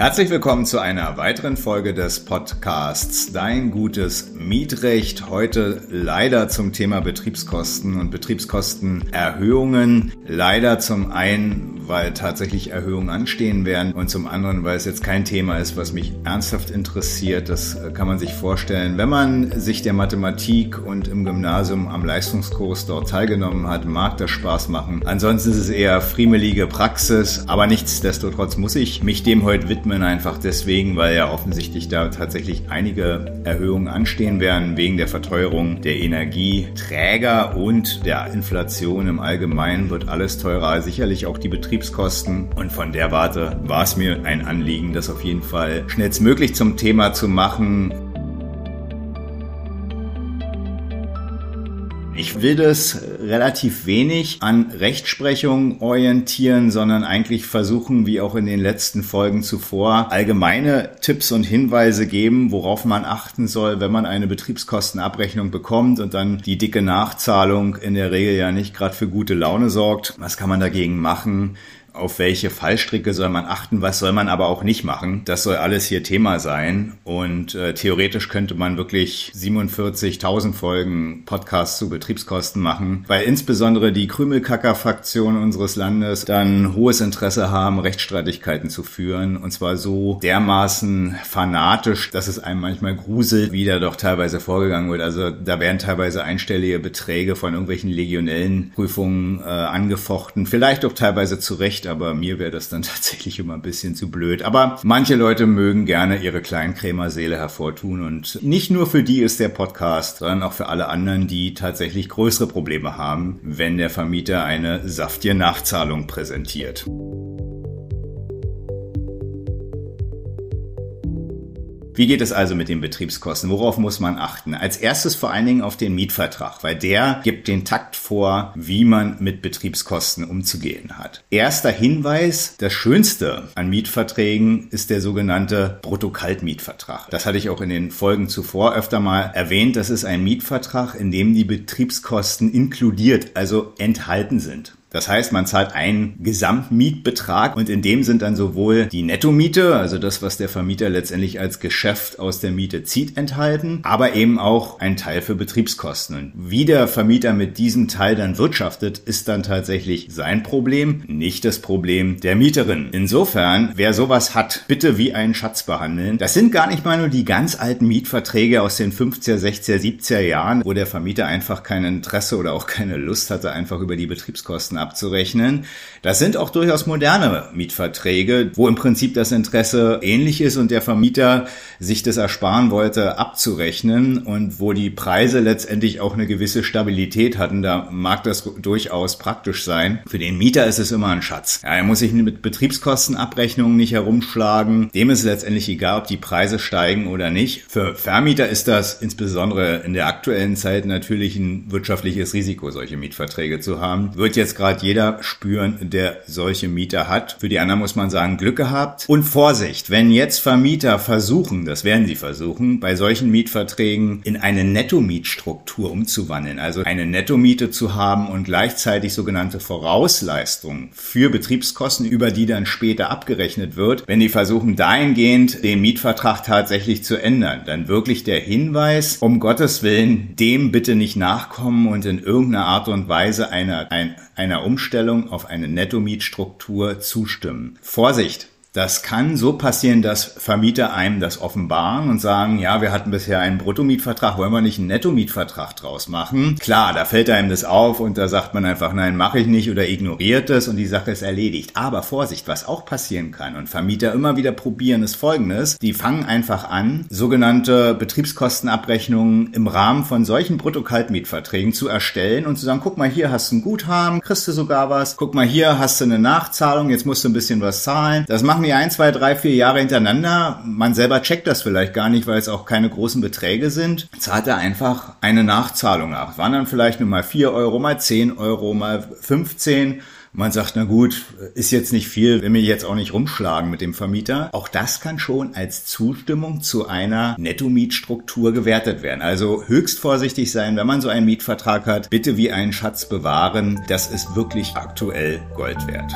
Herzlich willkommen zu einer weiteren Folge des Podcasts Dein gutes Mietrecht. Heute leider zum Thema Betriebskosten und Betriebskostenerhöhungen. Leider zum einen, weil tatsächlich Erhöhungen anstehen werden und zum anderen, weil es jetzt kein Thema ist, was mich ernsthaft interessiert. Das kann man sich vorstellen, wenn man sich der Mathematik und im Gymnasium am Leistungskurs dort teilgenommen hat, mag das Spaß machen. Ansonsten ist es eher friemelige Praxis, aber nichtsdestotrotz muss ich mich dem heute widmen einfach deswegen, weil ja offensichtlich da tatsächlich einige Erhöhungen anstehen werden wegen der Verteuerung der Energieträger und der Inflation im Allgemeinen wird alles teurer, sicherlich auch die Betriebskosten. Und von der Warte war es mir ein Anliegen, das auf jeden Fall schnellstmöglich zum Thema zu machen. Ich will das relativ wenig an Rechtsprechung orientieren, sondern eigentlich versuchen, wie auch in den letzten Folgen zuvor, allgemeine Tipps und Hinweise geben, worauf man achten soll, wenn man eine Betriebskostenabrechnung bekommt und dann die dicke Nachzahlung in der Regel ja nicht gerade für gute Laune sorgt. Was kann man dagegen machen? Auf welche Fallstricke soll man achten, was soll man aber auch nicht machen. Das soll alles hier Thema sein. Und äh, theoretisch könnte man wirklich 47.000 Folgen Podcasts zu Betriebskosten machen, weil insbesondere die Krümelkacker-Fraktion unseres Landes dann hohes Interesse haben, Rechtsstreitigkeiten zu führen. Und zwar so dermaßen fanatisch, dass es einem manchmal gruselt, wie da doch teilweise vorgegangen wird. Also da werden teilweise einstellige Beträge von irgendwelchen legionellen Prüfungen äh, angefochten, vielleicht auch teilweise zu Recht recht, aber mir wäre das dann tatsächlich immer ein bisschen zu blöd. Aber manche Leute mögen gerne ihre Kleinkrämerseele hervortun und nicht nur für die ist der Podcast, sondern auch für alle anderen, die tatsächlich größere Probleme haben, wenn der Vermieter eine saftige Nachzahlung präsentiert. Wie geht es also mit den Betriebskosten? Worauf muss man achten? Als erstes vor allen Dingen auf den Mietvertrag, weil der gibt den Takt vor, wie man mit Betriebskosten umzugehen hat. Erster Hinweis, das Schönste an Mietverträgen ist der sogenannte Bruttokaltmietvertrag. Das hatte ich auch in den Folgen zuvor öfter mal erwähnt. Das ist ein Mietvertrag, in dem die Betriebskosten inkludiert, also enthalten sind. Das heißt, man zahlt einen Gesamtmietbetrag und in dem sind dann sowohl die Nettomiete, also das, was der Vermieter letztendlich als Geschäft aus der Miete zieht, enthalten, aber eben auch ein Teil für Betriebskosten. Und wie der Vermieter mit diesem Teil dann wirtschaftet, ist dann tatsächlich sein Problem, nicht das Problem der Mieterin. Insofern, wer sowas hat, bitte wie einen Schatz behandeln. Das sind gar nicht mal nur die ganz alten Mietverträge aus den 50er, 60er, 70er Jahren, wo der Vermieter einfach kein Interesse oder auch keine Lust hatte, einfach über die Betriebskosten abzurechnen. Das sind auch durchaus moderne Mietverträge, wo im Prinzip das Interesse ähnlich ist und der Vermieter sich das ersparen wollte, abzurechnen und wo die Preise letztendlich auch eine gewisse Stabilität hatten. Da mag das durchaus praktisch sein. Für den Mieter ist es immer ein Schatz. Ja, er muss sich mit Betriebskostenabrechnungen nicht herumschlagen. Dem ist letztendlich egal, ob die Preise steigen oder nicht. Für Vermieter ist das insbesondere in der aktuellen Zeit natürlich ein wirtschaftliches Risiko, solche Mietverträge zu haben. Wird jetzt gerade hat jeder spüren, der solche Mieter hat. Für die anderen muss man sagen, Glück gehabt. Und Vorsicht, wenn jetzt Vermieter versuchen, das werden sie versuchen, bei solchen Mietverträgen in eine Nettomietstruktur umzuwandeln, also eine Nettomiete zu haben und gleichzeitig sogenannte Vorausleistungen für Betriebskosten, über die dann später abgerechnet wird, wenn die versuchen dahingehend den Mietvertrag tatsächlich zu ändern, dann wirklich der Hinweis, um Gottes Willen, dem bitte nicht nachkommen und in irgendeiner Art und Weise einer, ein, einer Umstellung auf eine Nettomietstruktur zustimmen. Vorsicht! Das kann so passieren, dass Vermieter einem das offenbaren und sagen, ja, wir hatten bisher einen Bruttomietvertrag, wollen wir nicht einen Nettomietvertrag draus machen? Klar, da fällt einem das auf und da sagt man einfach, nein, mache ich nicht oder ignoriert es und die Sache ist erledigt. Aber Vorsicht, was auch passieren kann und Vermieter immer wieder probieren, ist folgendes. Die fangen einfach an, sogenannte Betriebskostenabrechnungen im Rahmen von solchen Bruttokaltmietverträgen zu erstellen und zu sagen, guck mal, hier hast du ein Guthaben, kriegst du sogar was. Guck mal, hier hast du eine Nachzahlung, jetzt musst du ein bisschen was zahlen. Das machen machen die ein, zwei, drei, vier Jahre hintereinander. Man selber checkt das vielleicht gar nicht, weil es auch keine großen Beträge sind. Zahlt er einfach eine Nachzahlung nach. Waren dann vielleicht nur mal vier Euro, mal zehn Euro, mal 15 man sagt, na gut, ist jetzt nicht viel, will mich jetzt auch nicht rumschlagen mit dem Vermieter. Auch das kann schon als Zustimmung zu einer Nettomietstruktur gewertet werden. Also höchst vorsichtig sein, wenn man so einen Mietvertrag hat. Bitte wie einen Schatz bewahren. Das ist wirklich aktuell Gold wert.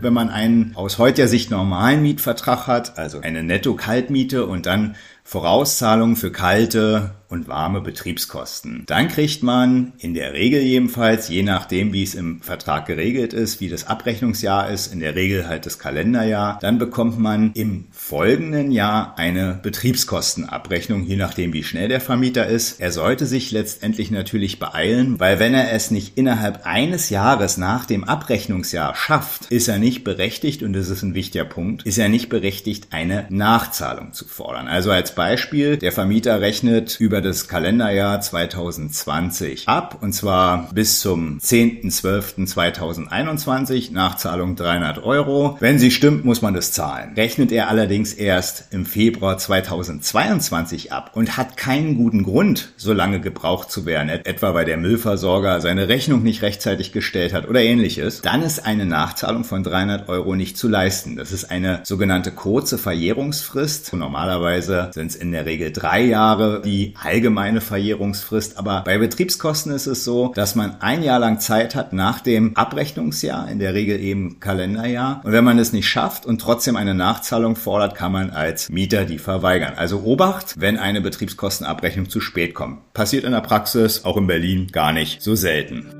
Wenn man einen aus heutiger Sicht normalen Mietvertrag hat, also eine Netto-Kaltmiete und dann Vorauszahlungen für kalte und warme Betriebskosten. Dann kriegt man in der Regel jedenfalls, je nachdem wie es im Vertrag geregelt ist, wie das Abrechnungsjahr ist, in der Regel halt das Kalenderjahr, dann bekommt man im folgenden Jahr eine Betriebskostenabrechnung, je nachdem wie schnell der Vermieter ist. Er sollte sich letztendlich natürlich beeilen, weil wenn er es nicht innerhalb eines Jahres nach dem Abrechnungsjahr schafft, ist er nicht berechtigt, und das ist ein wichtiger Punkt, ist er nicht berechtigt, eine Nachzahlung zu fordern. Also als Beispiel, der Vermieter rechnet über das Kalenderjahr 2020 ab und zwar bis zum 10.12.2021, Nachzahlung 300 Euro. Wenn sie stimmt, muss man das zahlen. Rechnet er allerdings erst im Februar 2022 ab und hat keinen guten Grund, so lange gebraucht zu werden, etwa weil der Müllversorger seine Rechnung nicht rechtzeitig gestellt hat oder ähnliches, dann ist eine Nachzahlung von 300 Euro nicht zu leisten. Das ist eine sogenannte kurze Verjährungsfrist. Normalerweise sind es in der Regel drei Jahre, die allgemeine Verjährungsfrist. Aber bei Betriebskosten ist es so, dass man ein Jahr lang Zeit hat nach dem Abrechnungsjahr, in der Regel eben Kalenderjahr. Und wenn man es nicht schafft und trotzdem eine Nachzahlung fordert, kann man als Mieter die verweigern. Also Obacht, wenn eine Betriebskostenabrechnung zu spät kommt. Passiert in der Praxis, auch in Berlin, gar nicht so selten.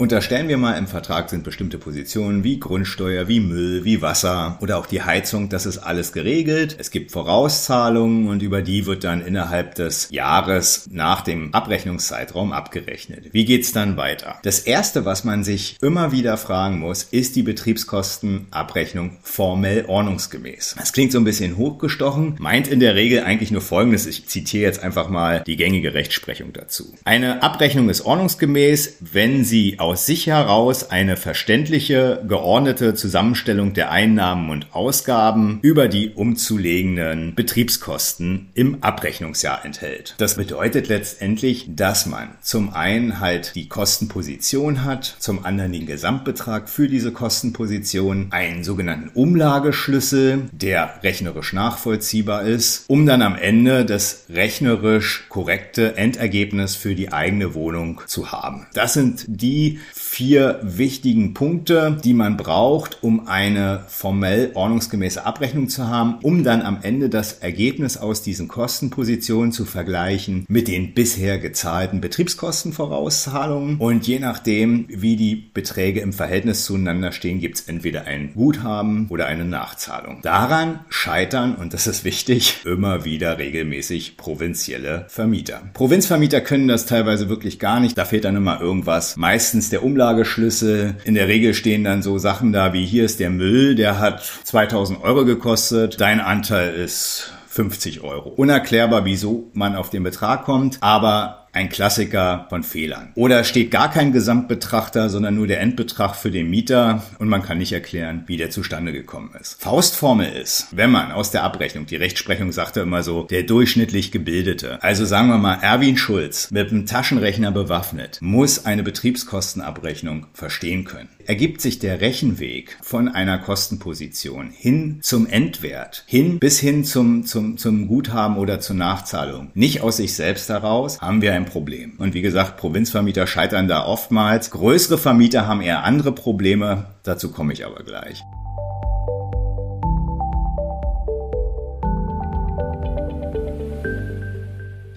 Unterstellen wir mal, im Vertrag sind bestimmte Positionen wie Grundsteuer, wie Müll, wie Wasser oder auch die Heizung, das ist alles geregelt. Es gibt Vorauszahlungen und über die wird dann innerhalb des Jahres nach dem Abrechnungszeitraum abgerechnet. Wie geht's dann weiter? Das erste, was man sich immer wieder fragen muss, ist die Betriebskostenabrechnung formell ordnungsgemäß. Das klingt so ein bisschen hochgestochen, meint in der Regel eigentlich nur Folgendes. Ich zitiere jetzt einfach mal die gängige Rechtsprechung dazu. Eine Abrechnung ist ordnungsgemäß, wenn sie aus sich heraus eine verständliche, geordnete Zusammenstellung der Einnahmen und Ausgaben über die umzulegenden Betriebskosten im Abrechnungsjahr enthält. Das bedeutet letztendlich, dass man zum einen halt die Kostenposition hat, zum anderen den Gesamtbetrag für diese Kostenposition, einen sogenannten Umlageschlüssel, der rechnerisch nachvollziehbar ist, um dann am Ende das rechnerisch korrekte Endergebnis für die eigene Wohnung zu haben. Das sind die vier wichtigen Punkte, die man braucht, um eine formell ordnungsgemäße Abrechnung zu haben, um dann am Ende das Ergebnis aus diesen Kostenpositionen zu vergleichen mit den bisher gezahlten Betriebskostenvorauszahlungen. Und je nachdem, wie die Beträge im Verhältnis zueinander stehen, gibt es entweder ein Guthaben oder eine Nachzahlung. Daran scheitern, und das ist wichtig, immer wieder regelmäßig provinzielle Vermieter. Provinzvermieter können das teilweise wirklich gar nicht. Da fehlt dann immer irgendwas. Meistens der Umlageschlüssel. In der Regel stehen dann so Sachen da wie hier ist der Müll, der hat 2000 Euro gekostet. Dein Anteil ist 50 Euro. Unerklärbar, wieso man auf den Betrag kommt, aber ein Klassiker von Fehlern. Oder steht gar kein Gesamtbetrachter, sondern nur der Endbetrag für den Mieter und man kann nicht erklären, wie der zustande gekommen ist. Faustformel ist, wenn man aus der Abrechnung, die Rechtsprechung sagte immer so, der durchschnittlich Gebildete, also sagen wir mal Erwin Schulz mit einem Taschenrechner bewaffnet, muss eine Betriebskostenabrechnung verstehen können. Ergibt sich der Rechenweg von einer Kostenposition hin zum Endwert, hin bis hin zum, zum, zum Guthaben oder zur Nachzahlung, nicht aus sich selbst heraus, haben wir ein Problem. Und wie gesagt, Provinzvermieter scheitern da oftmals. Größere Vermieter haben eher andere Probleme. Dazu komme ich aber gleich.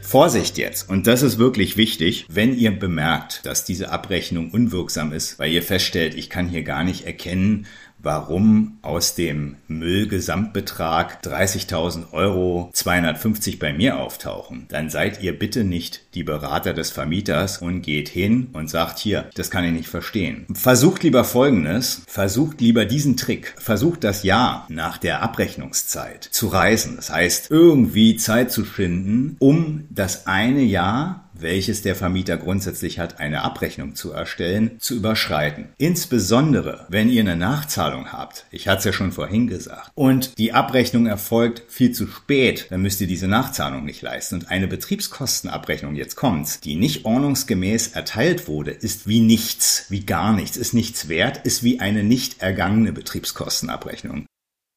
Vorsicht jetzt, und das ist wirklich wichtig, wenn ihr bemerkt, dass diese Abrechnung unwirksam ist, weil ihr feststellt, ich kann hier gar nicht erkennen, warum aus dem Müllgesamtbetrag 30.000 Euro 250 bei mir auftauchen, dann seid ihr bitte nicht die Berater des Vermieters und geht hin und sagt hier, das kann ich nicht verstehen. Versucht lieber Folgendes, versucht lieber diesen Trick, versucht das Jahr nach der Abrechnungszeit zu reisen. Das heißt, irgendwie Zeit zu finden, um das eine Jahr welches der Vermieter grundsätzlich hat, eine Abrechnung zu erstellen, zu überschreiten. Insbesondere, wenn ihr eine Nachzahlung habt, ich hatte es ja schon vorhin gesagt, und die Abrechnung erfolgt viel zu spät, dann müsst ihr diese Nachzahlung nicht leisten. Und eine Betriebskostenabrechnung, jetzt kommt's, die nicht ordnungsgemäß erteilt wurde, ist wie nichts, wie gar nichts, ist nichts wert, ist wie eine nicht ergangene Betriebskostenabrechnung.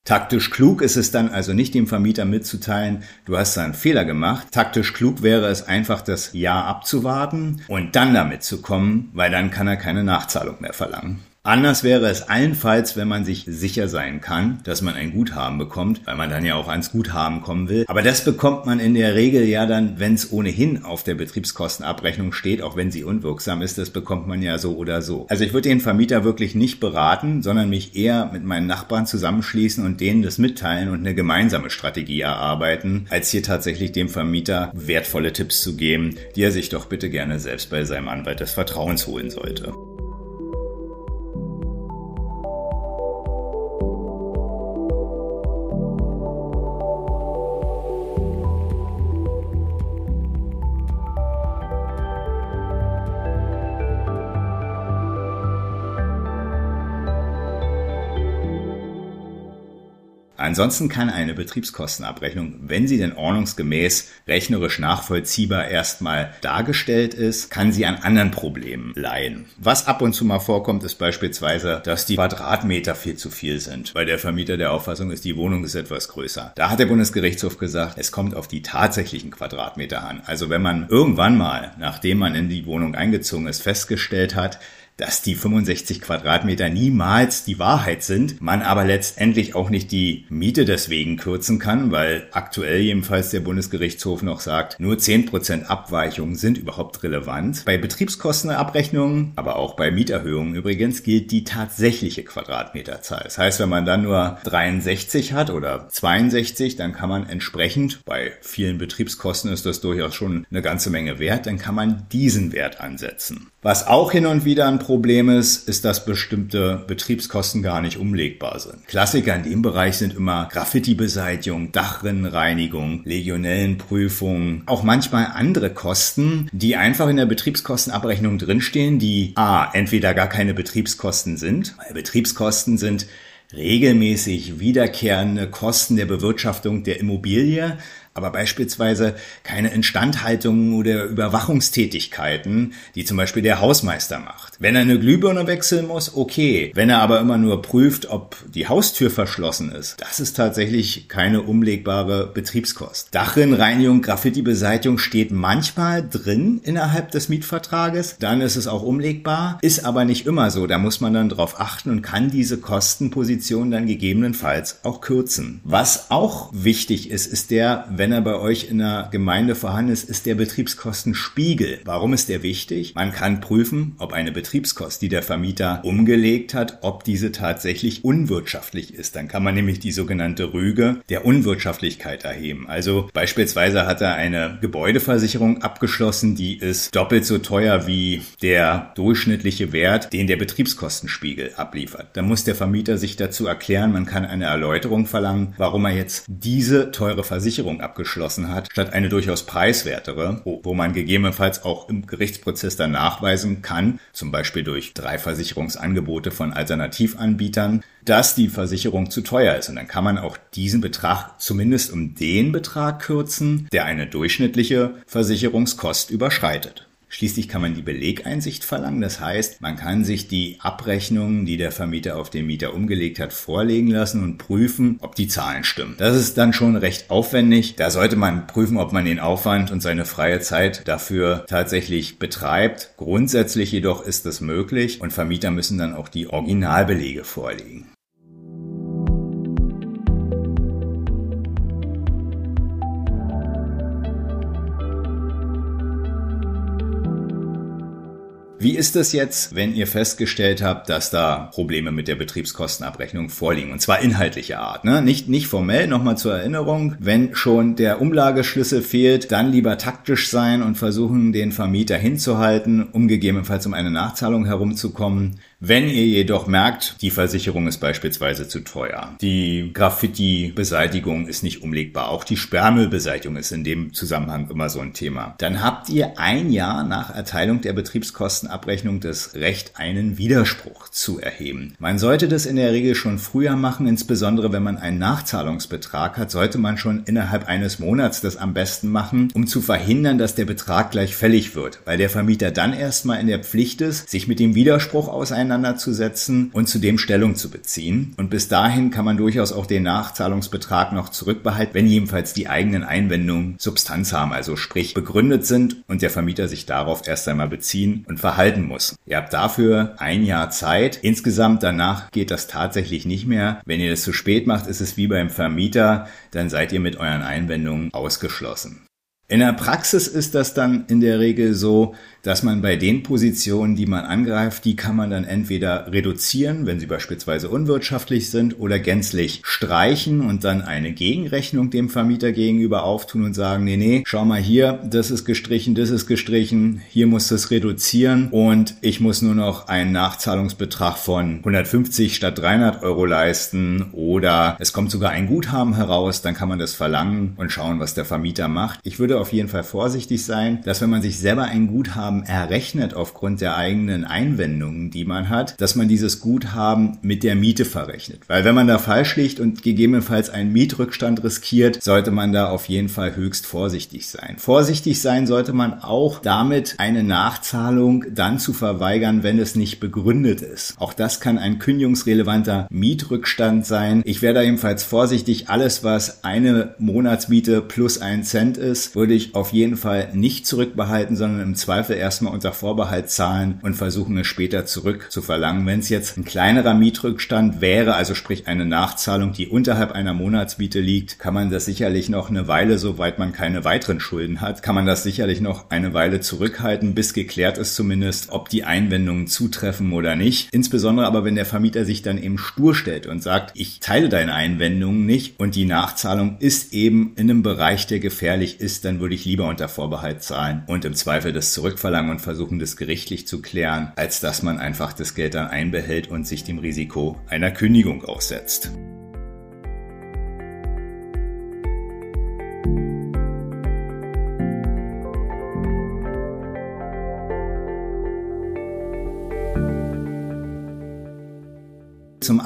Taktisch klug ist es dann also nicht dem Vermieter mitzuteilen, du hast da einen Fehler gemacht. Taktisch klug wäre es einfach, das Ja abzuwarten und dann damit zu kommen, weil dann kann er keine Nachzahlung mehr verlangen. Anders wäre es allenfalls, wenn man sich sicher sein kann, dass man ein Guthaben bekommt, weil man dann ja auch ans Guthaben kommen will. Aber das bekommt man in der Regel ja dann, wenn es ohnehin auf der Betriebskostenabrechnung steht, auch wenn sie unwirksam ist, das bekommt man ja so oder so. Also ich würde den Vermieter wirklich nicht beraten, sondern mich eher mit meinen Nachbarn zusammenschließen und denen das mitteilen und eine gemeinsame Strategie erarbeiten, als hier tatsächlich dem Vermieter wertvolle Tipps zu geben, die er sich doch bitte gerne selbst bei seinem Anwalt des Vertrauens holen sollte. Ansonsten kann eine Betriebskostenabrechnung, wenn sie denn ordnungsgemäß rechnerisch nachvollziehbar erstmal dargestellt ist, kann sie an anderen Problemen leiden. Was ab und zu mal vorkommt, ist beispielsweise, dass die Quadratmeter viel zu viel sind, weil der Vermieter der Auffassung ist, die Wohnung ist etwas größer. Da hat der Bundesgerichtshof gesagt, es kommt auf die tatsächlichen Quadratmeter an. Also wenn man irgendwann mal, nachdem man in die Wohnung eingezogen ist, festgestellt hat, dass die 65 Quadratmeter niemals die Wahrheit sind, man aber letztendlich auch nicht die Miete deswegen kürzen kann, weil aktuell jedenfalls der Bundesgerichtshof noch sagt, nur 10% Abweichungen sind überhaupt relevant. Bei Betriebskostenabrechnungen, aber auch bei Mieterhöhungen übrigens, gilt die tatsächliche Quadratmeterzahl. Das heißt, wenn man dann nur 63 hat oder 62, dann kann man entsprechend, bei vielen Betriebskosten ist das durchaus schon eine ganze Menge wert, dann kann man diesen Wert ansetzen. Was auch hin und wieder ein Problem ist, ist, dass bestimmte Betriebskosten gar nicht umlegbar sind. Klassiker in dem Bereich sind immer Graffiti-Beseitigung, Dachrinnenreinigung, Legionellenprüfung, auch manchmal andere Kosten, die einfach in der Betriebskostenabrechnung drinstehen, die a. entweder gar keine Betriebskosten sind, weil Betriebskosten sind regelmäßig wiederkehrende Kosten der Bewirtschaftung der Immobilie, aber beispielsweise keine Instandhaltung oder Überwachungstätigkeiten, die zum Beispiel der Hausmeister macht. Wenn er eine Glühbirne wechseln muss, okay. Wenn er aber immer nur prüft, ob die Haustür verschlossen ist, das ist tatsächlich keine umlegbare Betriebskost. Dachrinnenreinigung, Graffiti-Beseitigung steht manchmal drin innerhalb des Mietvertrages, dann ist es auch umlegbar, ist aber nicht immer so. Da muss man dann drauf achten und kann diese Kostenposition dann gegebenenfalls auch kürzen. Was auch wichtig ist, ist der, wenn wenn er bei euch in der Gemeinde vorhanden ist, ist der Betriebskostenspiegel. Warum ist der wichtig? Man kann prüfen, ob eine Betriebskost, die der Vermieter umgelegt hat, ob diese tatsächlich unwirtschaftlich ist. Dann kann man nämlich die sogenannte Rüge der Unwirtschaftlichkeit erheben. Also beispielsweise hat er eine Gebäudeversicherung abgeschlossen, die ist doppelt so teuer wie der durchschnittliche Wert, den der Betriebskostenspiegel abliefert. Dann muss der Vermieter sich dazu erklären, man kann eine Erläuterung verlangen, warum er jetzt diese teure Versicherung abgeschlossen abgeschlossen hat, statt eine durchaus preiswertere, wo, man gegebenenfalls auch im Gerichtsprozess dann nachweisen kann, zum Beispiel durch drei Versicherungsangebote von Alternativanbietern, dass die Versicherung zu teuer ist. Und dann kann man auch diesen Betrag zumindest um den Betrag kürzen, der eine durchschnittliche Versicherungskost überschreitet. Schließlich kann man die Belegeinsicht verlangen. Das heißt, man kann sich die Abrechnungen, die der Vermieter auf den Mieter umgelegt hat, vorlegen lassen und prüfen, ob die Zahlen stimmen. Das ist dann schon recht aufwendig. Da sollte man prüfen, ob man den Aufwand und seine freie Zeit dafür tatsächlich betreibt. Grundsätzlich jedoch ist es möglich und Vermieter müssen dann auch die Originalbelege vorlegen. Wie ist es jetzt, wenn ihr festgestellt habt, dass da Probleme mit der Betriebskostenabrechnung vorliegen? Und zwar inhaltlicher Art, ne? Nicht, nicht formell, nochmal zur Erinnerung. Wenn schon der Umlageschlüssel fehlt, dann lieber taktisch sein und versuchen, den Vermieter hinzuhalten, um gegebenenfalls um eine Nachzahlung herumzukommen. Wenn ihr jedoch merkt, die Versicherung ist beispielsweise zu teuer, die Graffiti-Beseitigung ist nicht umlegbar, auch die Sperrmüllbeseitigung ist in dem Zusammenhang immer so ein Thema, dann habt ihr ein Jahr nach Erteilung der Betriebskostenabrechnung das Recht, einen Widerspruch zu erheben. Man sollte das in der Regel schon früher machen, insbesondere wenn man einen Nachzahlungsbetrag hat, sollte man schon innerhalb eines Monats das am besten machen, um zu verhindern, dass der Betrag gleich fällig wird, weil der Vermieter dann erstmal in der Pflicht ist, sich mit dem Widerspruch auseinanderzusetzen auseinanderzusetzen und zudem Stellung zu beziehen. Und bis dahin kann man durchaus auch den Nachzahlungsbetrag noch zurückbehalten, wenn jedenfalls die eigenen Einwendungen Substanz haben, also sprich begründet sind und der Vermieter sich darauf erst einmal beziehen und verhalten muss. Ihr habt dafür ein Jahr Zeit. Insgesamt danach geht das tatsächlich nicht mehr. Wenn ihr das zu spät macht, ist es wie beim Vermieter, dann seid ihr mit euren Einwendungen ausgeschlossen. In der Praxis ist das dann in der Regel so, dass man bei den Positionen, die man angreift, die kann man dann entweder reduzieren, wenn sie beispielsweise unwirtschaftlich sind, oder gänzlich streichen und dann eine Gegenrechnung dem Vermieter gegenüber auftun und sagen, nee, nee, schau mal hier, das ist gestrichen, das ist gestrichen, hier muss das reduzieren und ich muss nur noch einen Nachzahlungsbetrag von 150 statt 300 Euro leisten oder es kommt sogar ein Guthaben heraus, dann kann man das verlangen und schauen, was der Vermieter macht. Ich würde auf jeden Fall vorsichtig sein, dass wenn man sich selber ein Guthaben Guthaben errechnet aufgrund der eigenen Einwendungen, die man hat, dass man dieses Guthaben mit der Miete verrechnet. Weil wenn man da falsch liegt und gegebenenfalls einen Mietrückstand riskiert, sollte man da auf jeden Fall höchst vorsichtig sein. Vorsichtig sein sollte man auch damit, eine Nachzahlung dann zu verweigern, wenn es nicht begründet ist. Auch das kann ein kündigungsrelevanter Mietrückstand sein. Ich wäre da jedenfalls vorsichtig. Alles, was eine Monatsmiete plus ein Cent ist, würde ich auf jeden Fall nicht zurückbehalten, sondern im Zweifel erstmal unter Vorbehalt zahlen und versuchen es später zurück zu verlangen. Wenn es jetzt ein kleinerer Mietrückstand wäre, also sprich eine Nachzahlung, die unterhalb einer Monatsmiete liegt, kann man das sicherlich noch eine Weile, soweit man keine weiteren Schulden hat, kann man das sicherlich noch eine Weile zurückhalten, bis geklärt ist zumindest, ob die Einwendungen zutreffen oder nicht. Insbesondere aber, wenn der Vermieter sich dann eben stur stellt und sagt, ich teile deine Einwendungen nicht und die Nachzahlung ist eben in einem Bereich, der gefährlich ist, dann würde ich lieber unter Vorbehalt zahlen und im Zweifel das zurückverlangen verlangen und versuchen, das gerichtlich zu klären, als dass man einfach das Geld dann einbehält und sich dem Risiko einer Kündigung aussetzt.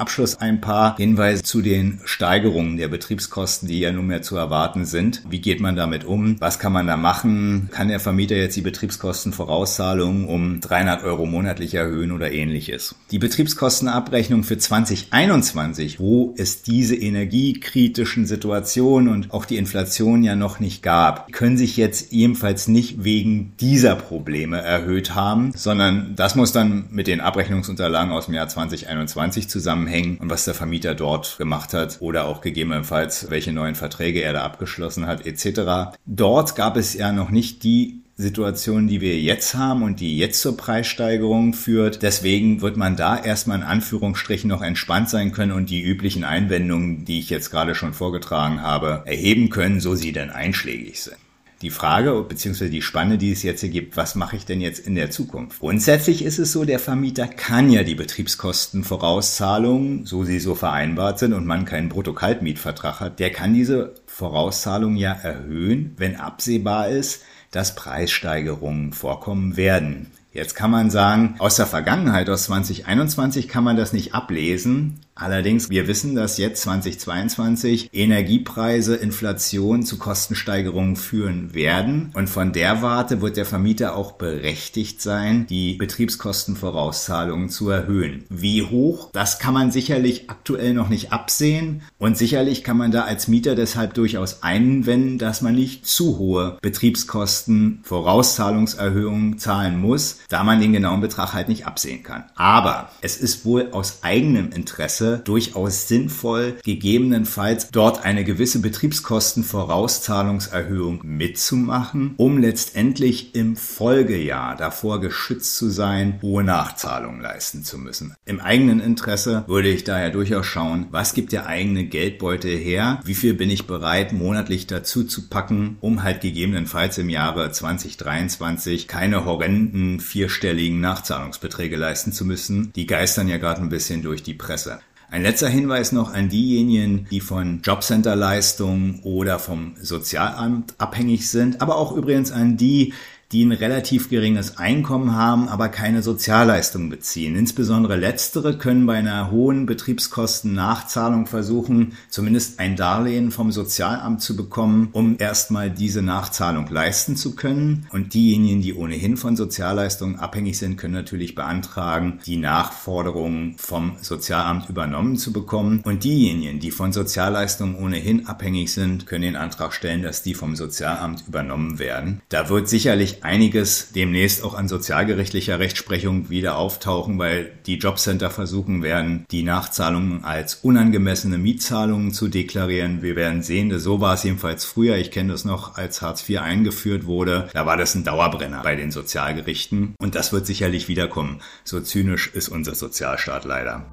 Abschluss ein paar Hinweise zu den Steigerungen der Betriebskosten, die ja nunmehr zu erwarten sind. Wie geht man damit um? Was kann man da machen? Kann der Vermieter jetzt die Betriebskostenvorauszahlung um 300 Euro monatlich erhöhen oder ähnliches? Die Betriebskostenabrechnung für 2021, wo es diese energiekritischen Situationen und auch die Inflation ja noch nicht gab, können sich jetzt ebenfalls nicht wegen dieser Probleme erhöht haben, sondern das muss dann mit den Abrechnungsunterlagen aus dem Jahr 2021 zusammen zusammenhängen und was der Vermieter dort gemacht hat oder auch gegebenenfalls welche neuen Verträge er da abgeschlossen hat etc. Dort gab es ja noch nicht die Situation, die wir jetzt haben und die jetzt zur Preissteigerung führt. Deswegen wird man da erstmal in Anführungsstrichen noch entspannt sein können und die üblichen Einwendungen, die ich jetzt gerade schon vorgetragen habe, erheben können, so sie denn einschlägig sind die Frage bzw. die Spanne, die es jetzt hier gibt, was mache ich denn jetzt in der Zukunft? Grundsätzlich ist es so, der Vermieter kann ja die Betriebskostenvorauszahlungen, so sie so vereinbart sind und man keinen Bruttokaltmietvertrag hat, der kann diese Vorauszahlung ja erhöhen, wenn absehbar ist, dass Preissteigerungen vorkommen werden. Jetzt kann man sagen, aus der Vergangenheit, aus 2021 kann man das nicht ablesen, Allerdings, wir wissen, dass jetzt 2022 Energiepreise, Inflation zu Kostensteigerungen führen werden. Und von der Warte wird der Vermieter auch berechtigt sein, die Betriebskostenvorauszahlungen zu erhöhen. Wie hoch? Das kann man sicherlich aktuell noch nicht absehen. Und sicherlich kann man da als Mieter deshalb durchaus einwenden, dass man nicht zu hohe Betriebskostenvorauszahlungserhöhungen zahlen muss, da man den genauen Betrag halt nicht absehen kann. Aber es ist wohl aus eigenem Interesse durchaus sinnvoll, gegebenenfalls dort eine gewisse Betriebskostenvorauszahlungserhöhung mitzumachen, um letztendlich im Folgejahr davor geschützt zu sein, hohe Nachzahlungen leisten zu müssen. Im eigenen Interesse würde ich daher durchaus schauen, was gibt der eigene Geldbeutel her, wie viel bin ich bereit monatlich dazu zu packen, um halt gegebenenfalls im Jahre 2023 keine horrenden vierstelligen Nachzahlungsbeträge leisten zu müssen. Die geistern ja gerade ein bisschen durch die Presse. Ein letzter Hinweis noch an diejenigen, die von Jobcenterleistungen oder vom Sozialamt abhängig sind, aber auch übrigens an die, die ein relativ geringes Einkommen haben, aber keine Sozialleistung beziehen. Insbesondere letztere können bei einer hohen Betriebskostennachzahlung versuchen, zumindest ein Darlehen vom Sozialamt zu bekommen, um erstmal diese Nachzahlung leisten zu können. Und diejenigen, die ohnehin von Sozialleistungen abhängig sind, können natürlich beantragen, die Nachforderungen vom Sozialamt übernommen zu bekommen. Und diejenigen, die von Sozialleistungen ohnehin abhängig sind, können den Antrag stellen, dass die vom Sozialamt übernommen werden. Da wird sicherlich einiges demnächst auch an sozialgerichtlicher Rechtsprechung wieder auftauchen, weil die Jobcenter versuchen werden, die Nachzahlungen als unangemessene Mietzahlungen zu deklarieren. Wir werden sehen, so war es jedenfalls früher. Ich kenne das noch, als Hartz IV eingeführt wurde. Da war das ein Dauerbrenner bei den Sozialgerichten. Und das wird sicherlich wiederkommen. So zynisch ist unser Sozialstaat leider.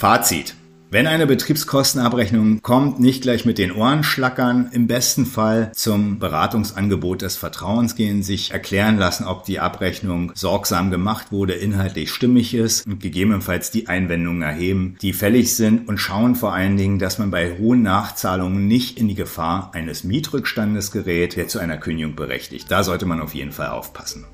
Fazit. Wenn eine Betriebskostenabrechnung kommt, nicht gleich mit den Ohren schlackern, im besten Fall zum Beratungsangebot des Vertrauens gehen, sich erklären lassen, ob die Abrechnung sorgsam gemacht wurde, inhaltlich stimmig ist und gegebenenfalls die Einwendungen erheben, die fällig sind und schauen vor allen Dingen, dass man bei hohen Nachzahlungen nicht in die Gefahr eines Mietrückstandes gerät, der zu einer Kündigung berechtigt. Da sollte man auf jeden Fall aufpassen.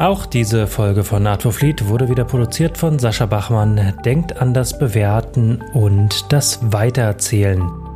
Auch diese Folge von Naturfleet wurde wieder produziert von Sascha Bachmann. Denkt an das Bewerten und das Weitererzählen.